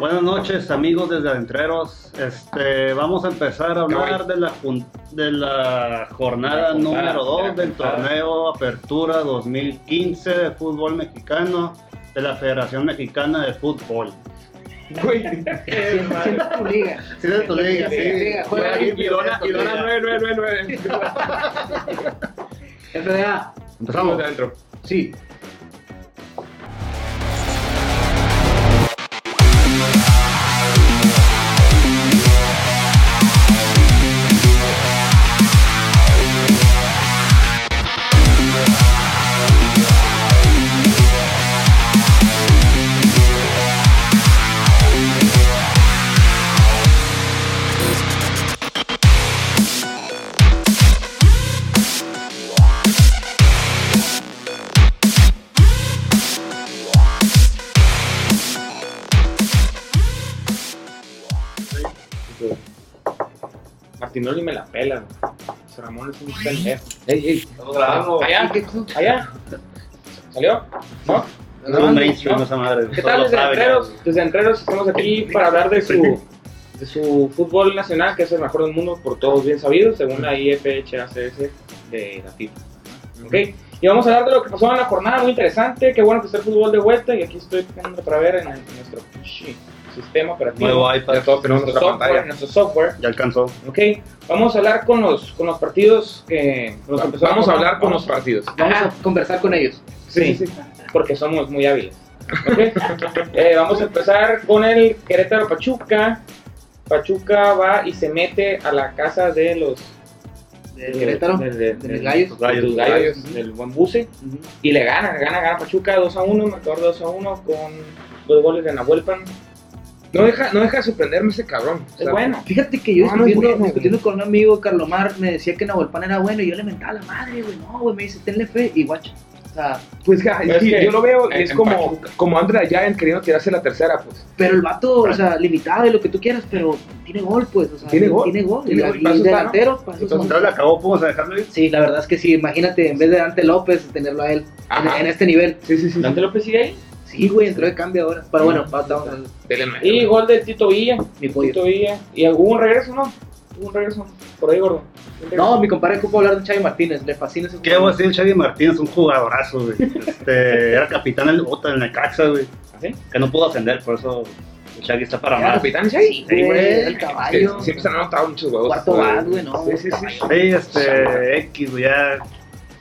Buenas noches, amigos desde Adentreros. Este, vamos a empezar a hablar de la, de la jornada número 2 la del torneo Apertura 2015 de fútbol mexicano de la Federación Mexicana de Fútbol. Güey. Siempre tu liga. Sí, de tu liga, sí. Liga, juega dona 9999. FDA. Empezamos. adentro. Sí. Martinoli me la pela. José Ramón es un pendejo. Ey, ey. Estamos grabando. Allá, ¿Qué- allá. ¿Salió? ¿No? Es un mainstream ¿no? esa madre. ¿Qué tal desde Entreros? Desde Entreros estamos aquí para hablar de su, de su fútbol nacional, que es el mejor del mundo por todos bien sabidos, según la IFHACS de la FIFA. ¿Ok? Y vamos a hablar de lo que pasó en la jornada, muy interesante. Qué bueno que está el fútbol de vuelta y aquí estoy para ver en, el- en nuestro sistema operativo. Nuevo iPad. Ya todos tenemos nuestro software, nuestro software. Ya alcanzó. Ok, vamos a hablar con los, con los partidos que los empezamos Vamos a hablar con los vamos- partidos. Vamos a conversar con ellos. Sí, porque somos muy hábiles. Ok, eh, vamos a empezar con el Querétaro Pachuca. Pachuca va y se mete a la casa de los De Querétaro. de, de- de de- gallos. los gallos, los gallos, del buen buce Ujú. y le gana, gana, gana Pachuca 2 a 1, marcador 2 a 1 con dos goles de Nahuel Pan. No deja, no deja de sorprenderme ese cabrón. O Es bueno. Fíjate que yo No, no discutiendo, bueno, discutiendo con un amigo, Carlomar, me decía que Nahuelpan era bueno y yo le mentaba la madre, güey. No, güey, me dice, tenle fe y guacha. O sea, Pues ja, es que yo lo veo es como, Pachuca. como Andrea Giant queriendo tirarse la tercera, pues. pero el vato, o sea, limitado y lo que tú quieras, pero tiene gol, pues. O sea, Tiene gol. Tiene gol. Tiene y, gol, y ¿no? delantero, Entonces, son- le acabó, ¿podemos dejarlo ir? Sí, la verdad es que sí. Imagínate, en vez de Dante López, tenerlo a él en, en este nivel. Sí, sí, sí. Dante López sigue ahí. Sí, güey, entró de cambio ahora. Pero bueno, va- vamos a Dele, Y gol de Tito Villa. mi pollo. Tito Villa. ¿Y hubo un regreso, no? Hubo un regreso. Por ahí, gordo. No, mi compadre ocupa hablar de Xavi Martínez. Le fascina ese ¿Qué voy a decir? Xavi Martínez, un jugadorazo, güey. Este, era capitán del Bota, del Necaxa, güey. ¿Así? Que no pudo ascender, por eso Xavi está para ¿Era más. capitán Xavi? Sí, güey, el caballo. Siempre se han anotado muchos huevos. Cuarto bat, güey, no. Sí, sí, sí. Sí, este, X, güey, ya.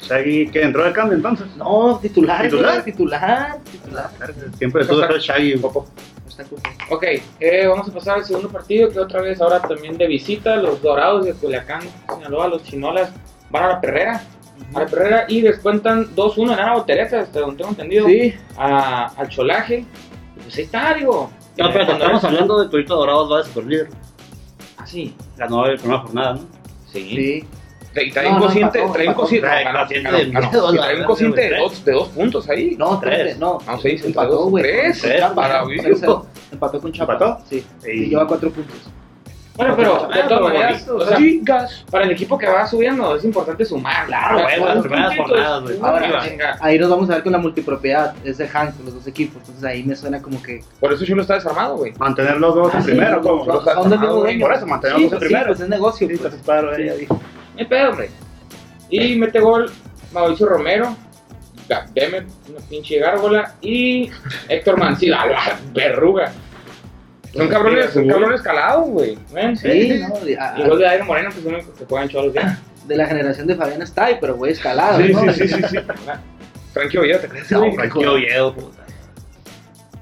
Shaggy, ¿qué? ¿Entró de cambio entonces? No, titular, ¿Titular? güey, titular, titular. Siempre estuvo el Shaggy. Está cool. Ok, eh, vamos a pasar al segundo partido, que otra vez ahora también de visita, los Dorados de Culiacán, Sinaloa, los Chinolas, van a la Perrera, a la Perrera y descuentan 2-1 en la voltereta, hasta donde tengo entendido, Sí, a- al Cholaje. Y Pues ahí está, digo. No, pero Cuando estamos hablando de Torito Dorados, va de super líder. Ah, sí. Ganó la primera jornada, ¿no? Sí. sí. Trae, un cociente, trae un cociente. De dos, de dos puntos ahí. No, Tres. no. No, seis, empató, güey. tres. Empató con Chapa. ¿Empató? Sí. Y- lleva cuatro puntos. Bueno, pero de Ah, todas maneras, o sea, para el equipo que va subiendo es importante sumar. Claro, güey, las primeras jornadas, güey. Ahora. Ahí nos vamos a ver con la multipropiedad. Es de Hank, los dos equipos. Entonces ahí me suena como que. Por eso Chulo está desarmado, güey. Mantener los dos Ah, en sí, primero, Ah, dueño. por eso, mantener los dos pues, primero. sí, pues es negocio. Sí, pues. Sí. hay pedo, hombre. Y mete gol Mauricio Romero. Deme una pinche gárgola. Y Héctor Mancilla, la verruga. Son cabrones, son cabrones calados, güey. ¿Ven? Sí, no, de, a- gol de Aire Moreno, que es el único que juegan cholos bien. de la generación de Fabián está ahí, pero güey, escalado. Sí, ¿no? sí, sí, sí, sí. Frankie Oviedo, ¿te crees? No? Frankie Oviedo, puta.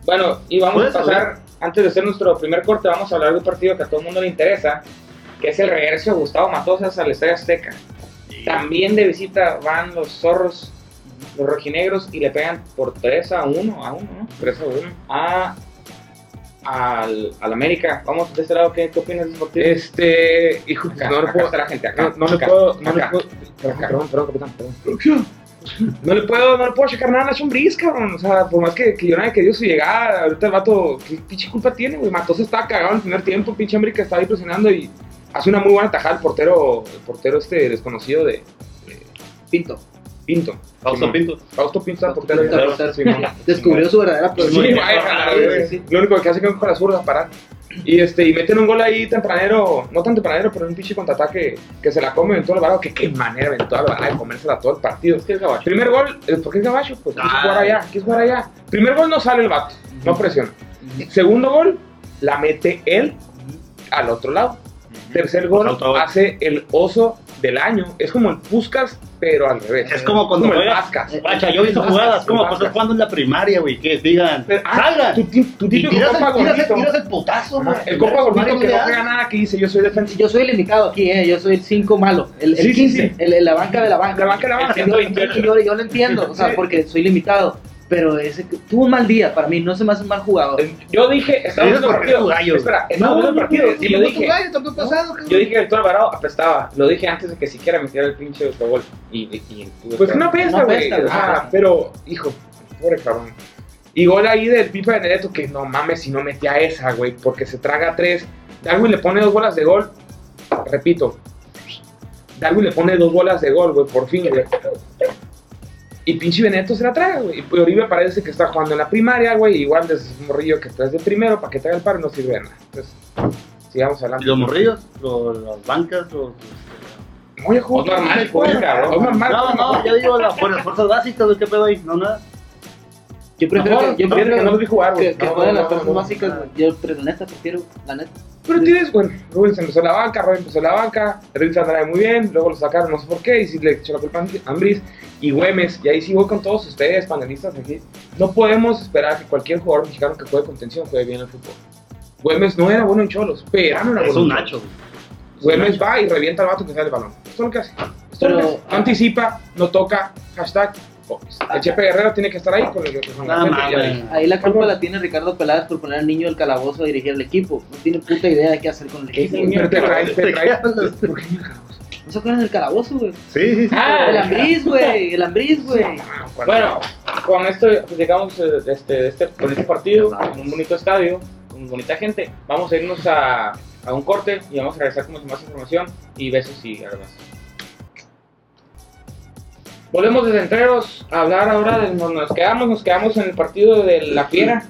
Bueno, y vamos a pasar, antes de hacer nuestro primer corte, vamos a hablar de un partido que a todo el mundo le interesa, que es el regreso de Gustavo Matosas al Estadio Azteca. También de visita van los zorros, los rojinegros, y le pegan por 3 a 1, a 1, ¿no? 3 a 1. A, al, al América. Vamos de este lado, ¿qué, qué opinas de ese partido? Este, hijo, Acá, no le acá puedo. está la gente, acá. No, no le acá, puedo. No le puedo. Perdón, perdón, capitán, perdón. No le puedo, no le puedo checar nada a Nacho Briz, cabrón. O sea, por más que, que yo no haya querido su llegada, ahorita el vato, ¿qué pinche culpa tiene, güey? Matos estaba cagado en el primer tiempo, pinche América estaba ahí presionando y hace una muy buena tajada el portero, el portero este desconocido de, Pinto. Pinto. Fausto Simón. Pinto. Fausto Pinto Fausto portero. Pinto, portero. Simón. Descubrió su verdadera Sí. Lo único que hace que con la zurda parar. Y este, y meten un gol ahí tempranero, no tan tempranero, pero un pinche contraataque que se la come Ventura Alvarado, que qué manera Ventura Alvarado de comérsela todo el partido. Es que es gabacho. Primer gol, eh, ¿por qué es gabacho? Pues quiso Ah. jugar allá, quiso jugar allá. Primer gol no sale el vato, no presiona. Segundo gol, la mete él al otro lado. Tercer gol, hace el oso del año. Es como el Puskas, pero al revés. Es como cuando el juegas- Vascas. Pacha, yo he visto jugadas como cuando estás jugando en la primaria, güey, que digan, Pero, ah, salgan. Y típico tiras el, tiras, el, gordito. tiras el putazo, güey. El compa gordito que no juega nada, que dice yo soy defensivo. Yo soy el limitado aquí, ¿eh? yo soy el 5 malo, el, el Sí, sí, 15, sí. El, el- la banca de la banca. La banca de la banca. Yo, yo, yo lo entiendo, o sea, porque soy limitado, pero ese tuvo un mal día para mí, no se me hace un mal jugador. Yo dije, estaba viendo el partido. gallo. Espera, estaba viendo el partido. Y yo dije, pasado, yo dije que el Toro Alvarado apestaba. Lo dije antes de que siquiera metiera el pinche autogol. Y, y, y Pues que- no apesta, No güey. apesta, güey. Ah, pero, hijo, pobre cabrón. Y gol ahí del Pipa Benedetto, que no mames si no metía esa, güey, porque se traga tres. Darwin le pone dos bolas de gol. Repito, Darwin le pone dos bolas de gol, güey, por fin, güey. Y pinche Benedetto se la traga, güey. Y Oribe parece que está jugando en la primaria, güey. Igual desde un morrillo que traes de primero para que te haga el paro no sirve de nada. Entonces, sigamos Y adelante. los morrillos, los, las bancas, los... Oye, juego Pues normal, juego, pues, cabrón. juego normal, No, no, yo digo las fuerzas, fuerzas básicas, ¿qué pedo ahí? No, nada. Yo prefiero No, que, yo prefiero que no jugar, güey. que, que No, jueguen no, las fuerzas no. básicas. Yo, pero la neta, prefiero, la neta. Pero tienes, bueno, Rubén se empezó en la banca, Rubén empezó en la banca, Rubén andaba muy bien, luego lo sacaron no sé por qué, y si le echó la culpa a Ambris y Güemes, y ahí sí voy con todos ustedes, panelistas aquí. No podemos esperar que cualquier jugador mexicano que juegue contención juegue bien el fútbol. Güemes no era bueno en cholos, pero no era Es bueno un en Nacho. Güemes va y revienta al vato que sale el balón. Esto es lo que hace. Esto es lo que Pero- hace. No anticipa, no toca, hashtag. Fox. El Chepe Guerrero tiene que estar ahí con el con la Nada más, güey. Ahí la culpa la tiene Ricardo Peláez por poner al niño del calabozo a dirigir el equipo. No tiene puta idea de qué hacer con el equipo. güey. Pero te trae, te trae. ¿Por qué? ¿No se acuerdan del calabozo, güey? Sí, sí, sí. Ah, El Ambriz, güey. El Ambriz, güey. Bueno, con esto pues, llegamos eh, de este, de este bonito partido, en un bonito estadio, con bonita gente. Vamos a irnos a, a un corte y vamos a regresar con más información y besos y armas. Volvemos desde Entreros a hablar ahora de nos, nos quedamos, nos quedamos en el partido de la Fiera,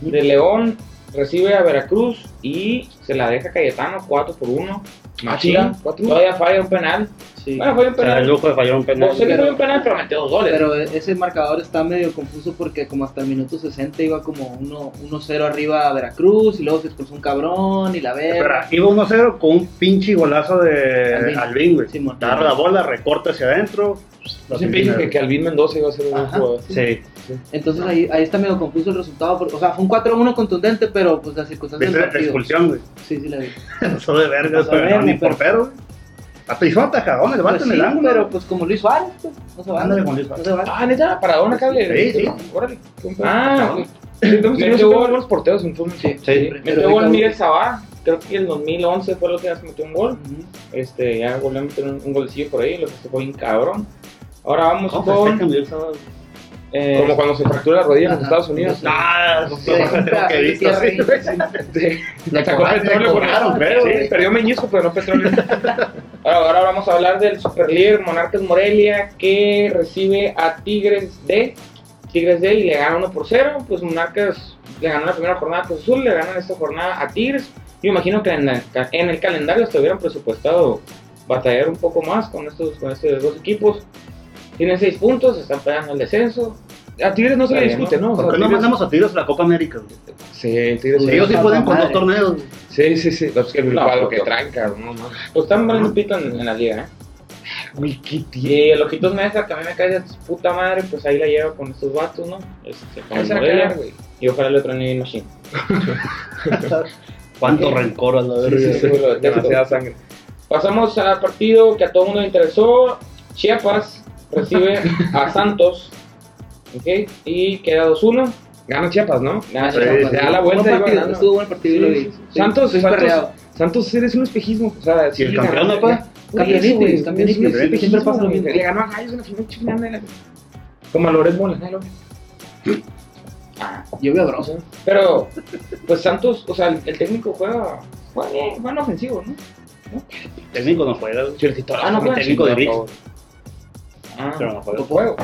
de León, recibe a Veracruz y se la deja Cayetano 4 por 1. Machín, chinga, ¿cuatro? todavía falla un penal. Sí. Bueno, fue un Se da el penal. lujo de fallar un penal. No sé que fue un penal, pero metió dos goles. Pero ese marcador está medio confuso porque como hasta el minuto 60 iba como 1 1-0 arriba a Veracruz y luego se expulsó un cabrón y la verga. iba 1-0 con un pinche golazo de Albín. Albín, güey. Simón. Agarra la bola, recorta hacia adentro. Yo siempre dije que, que Alvin Mendoza iba a ser un buen Ajá. jugador. Sí. Entonces ahí, ahí está medio confuso el resultado. porque- o sea, fue un 4-1 contundente, pero pues las circunstancias Viste la expulsión, güey. Sí, sí la vi. Eso de verga, pero ni pero- portero, güey. Hasta hizo atajadón, el vato Pues sí, el ángulo. pero pues como Luis Suárez, pues, no se vale. Ándale con Luis No Suárez. se. Ah, neta, Paradona acá le. Sí, sí. Órale. Ah, Sí, Tenemos Metió gol. buenos porteros en fútbol. Sí, Sí. Metió gol Miguel Sabá, creo que en 2011 fue vez que metió un gol. Este, ya volvió a meter un, golcillo por ahí, lo que se fue bien cabrón. Ahora vamos ¿Cómo con. Eh, Como cuando se fractura la rodilla en los. Estados Unidos. Ah, no que he visto. Le Sacó petróleo cobraron, eso. creo, Sí, perdió meñisco, pero no petróleo. ahora, ahora vamos a hablar del superlíder Monarcas Morelia que recibe a Tigres D. Tigres D y le gana 1 por 0. Pues Monarcas le ganó la primera jornada a Cruz Azul, le ganan esta jornada a Tigres. Yo imagino que en, la- en el calendario se hubieran presupuestado batallar un poco más con estos, con estos dos equipos. Tienen 6 puntos, están pegando el descenso. A Tigres no se le discute, ¿no? O sea, ¿Por qué no Tigres- mandamos a Tigres a la Copa América, güey? Sí, Tigres. Ellos sí pueden con dos torneos. güey. Sí, sí, sí. Es que el No, cuadro porque- que traen, cabrón. No, no. Pues están valiendo pito en, en la liga, ¿eh? Uy, qué tío. Y el Ojitos Mesa, que a mí me cae de puta madre, pues ahí la lleva con estos vatos, ¿no? Este, con el Morelia, güey. y ojalá le truene bien Machine. Cuánto rencor a la Sí, verga. sí. Demasiada sangre. Pasamos al partido que a todo el mundo le interesó. Chiapas recibe a Santos, ¿ok? Y queda 2-1. Gana Chiapas, ¿no? Gana Sí, Chiapas. Se da la vuelta Buen y va partido, estuvo buen partido y lo vi. Sí, sí. Santos, estoy Santos. Santos eres un espejismo. O sea, ¿Y el campeón no fue? Campeonitis, campeonitis, siempre pasa lo mismo. Le ganó a Gallos en la final chingada. de la- Como a Loret Mola. ¿no? Ah, Yo veo a Bronson. pero, pues Santos, o sea, el, el técnico juega, juega bien, juega ofensivo, ¿no? Técnico no juega. Ah, no juega técnico de favor. Ah, Pero no fue. Topo. juego.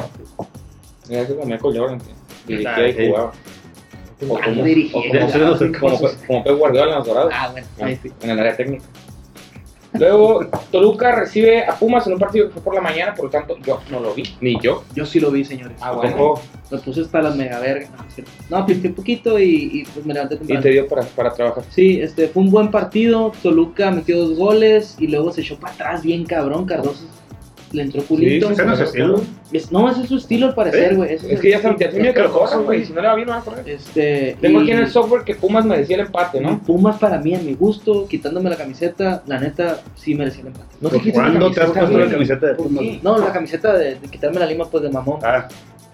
Mira, ese con Michael Jordan, que dirigía Ah, y jugaba. O Ah, como, como, como, como, Pep Guardiola en los dorados. Ah, bueno, ahí sí. en el área técnica. Luego, Toluca recibe a Pumas en un partido que fue por la mañana, por lo tanto, yo no lo vi, ni yo. Yo sí lo vi, señores. Ah, Tampoco- Me puse hasta las mega vergas. No, pisteé un poquito y, y, pues me levanté Y temprano. te dio para, para trabajar. Sí, este, fue un buen partido. Toluca metió dos goles y luego se echó para atrás bien cabrón. Cardoso le entró culito. Sí, ese no es no, ese es su estilo al parecer, güey. Es que ya se tiene que lo corran, güey. Si no le va bien, no va a correr. Este, Tengo y- aquí en el software que Pumas merecía el empate, ¿no? Pumas para mí, a mi gusto, quitándome la camiseta, la neta, sí merecía el empate. No te quites la ¿Cuándo te has camiseta, puesto la camiseta de Pumas? No, la camiseta de, de quitarme la lima, pues de mamón. Ah,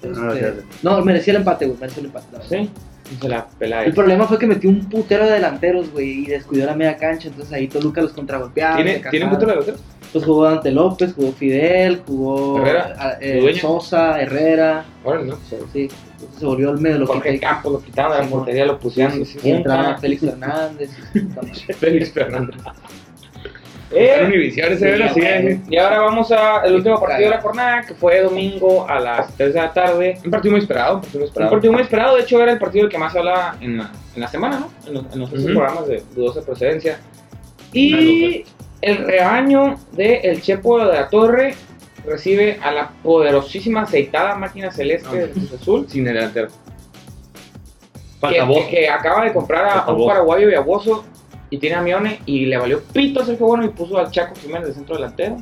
Este, ah, ya. no, merecía el empate, güey, merecía el empate. Sí. Y se la pela El problema fue que metió un putero de delanteros, güey, y descuidó la media cancha, entonces ahí Toluca los contragolpeaba. ¿Tiene, ¿tiene punto de delantero? Pues jugó Dante López, jugó Fidel, jugó Herrera, eh. Sosa, Herrera, Ahora no. sí, entonces se volvió el medio lo Jorge Campos lo quitaron de la portería, lo pusieron. y entraba Félix madre. Félix Fernández. Eh, eh. y ahora vamos al último partido de la jornada, que fue domingo a las 3 de la tarde. Un partido muy esperado. Un partido muy Un esperado. partido muy esperado, de hecho era el partido que más se habla en la, en la semana, ¿no? En los, en programas de dudosa procedencia. Y el rebaño de El Chepo de la Torre recibe a la poderosísima aceitada máquina celeste de Cruz Azul, Sin el delantero. que, que- que acaba de comprar a, un paraguayo viaboso y tiene a Mione y le valió pito a Sergio Bueno y puso al Chaco Jiménez de centro delantero,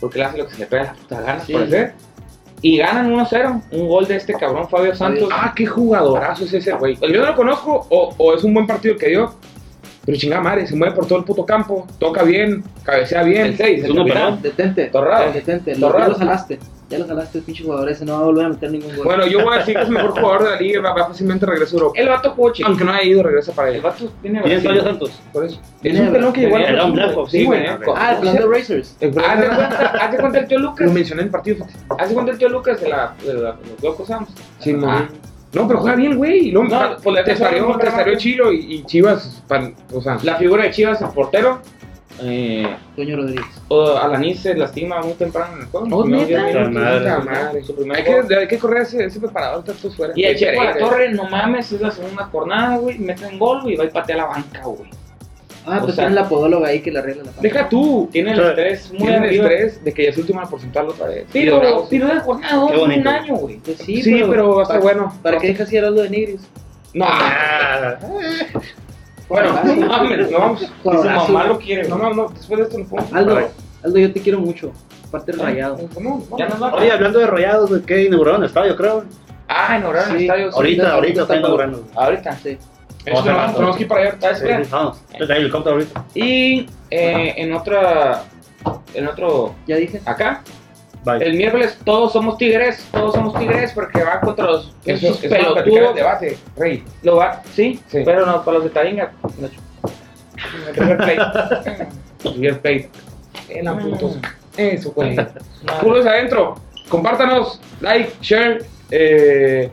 porque le hace lo que se le pega la puta gana Sí. por hacer. Y ganan 1-0, un gol de este cabrón Fabio Santos. Ah, qué jugadorazo es ese, güey. Yo no lo conozco o, o es un buen partido el que dio. Pero chingada madre, se mueve por todo el puto campo, toca bien, cabecea bien. El 6, Es uno capitán. Detente, Torrado. detente, Torrado. lo jalaste, ya lo jalaste, pinche jugador ese, no va a volver a meter ningún gol. Bueno, yo voy a decir que es el mejor jugador de la liga, va, va fácilmente regresa a Europa. El vato jugó chico. Aunque no haya ido, regresa para El él. vato tiene ¿Quién es Brasil. Fabio Santos? Por eso. Es Tiene- un pelón que a Era un blanco, Sí, güey. ah, el plan de Racers. El Haz de cuenta, haz de cuenta el tío Lo Lucas. mencioné en el partido. Haz de cuenta el tío Lucas de, la, de, la- de los locos Sams. Sí, no. Ah. No, pero juega bien, güey. Y luego, No, pa- pues te salió, te salió. Chilo y, y Chivas, pan- o sea, La figura de Chivas, el portero. Eh, Toño Rodríguez. o Alanis se lastima muy temprano en el juego. Oh, No, neta. diez minutos, Madre. hay gol. que, hay que correr ese, ese preparador, está todo fuera. Y el Chepo a la torre, no mames, es la segunda jornada, güey. Meten gol, güey, y va y patea la banca, güey. Ah, O pues sea- tiene la podóloga ahí que le arregla la panza. Deja tú, Tiene el estrés muy tiene el estrés de que ya es última la porcentual otra vez. Y Pero, pero de jornada dos, un año, güey. Pues Sí, sí, pero, va a estar ¿para- bueno. ¿Para qué dejas ir algo de Nigris? No, Ah, Bueno, Ah, no mames, no vamos. Y su mamá lo quiere, no, no, no, después de esto no podemos. Aldo. Aldo, yo te quiero mucho. Aparte el rayado. ¿Cómo? Ya nos vamos. Oye, hablando de rayados, ¿qué inauguraron el estadio, creo? Ah, inauguraron el estadio. sí. Ahorita, ahorita está inaugurando. Ahorita. Sí. Tenemos que ir para allá. Vamos. Está ahí el ahorita. Y eh, en otra. En otro. Ya dije. Acá. Bye. El miércoles todos somos tigres. Todos somos tigres porque van contra los Eso, esos eso pelotudos. debate, Rey. Lo va, sí, Sí. pero no, para los de Taringa. no. River Plate. River Plate. En la putos. Eso, güey. Culos adentro. Compártanos, like, share, eh,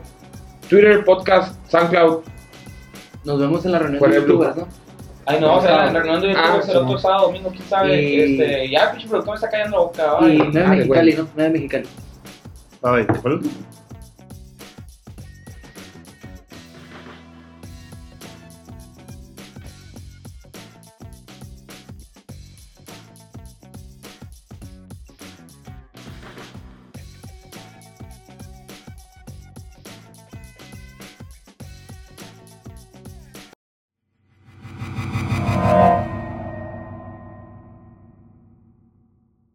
Twitter, podcast, SoundCloud. Nos vemos en la reunión de youtubers, ¿no? Ay, no, o sea, la reunión de Ah, es sí, otro no. sábado, domingo, quién sabe. Y- Este, ya, pinche productor me está cayendo la boca. Y ay. Nueva dale, Mexicali, güey. ¿no? Nueva Mexicali. Bye. ¿Cuál?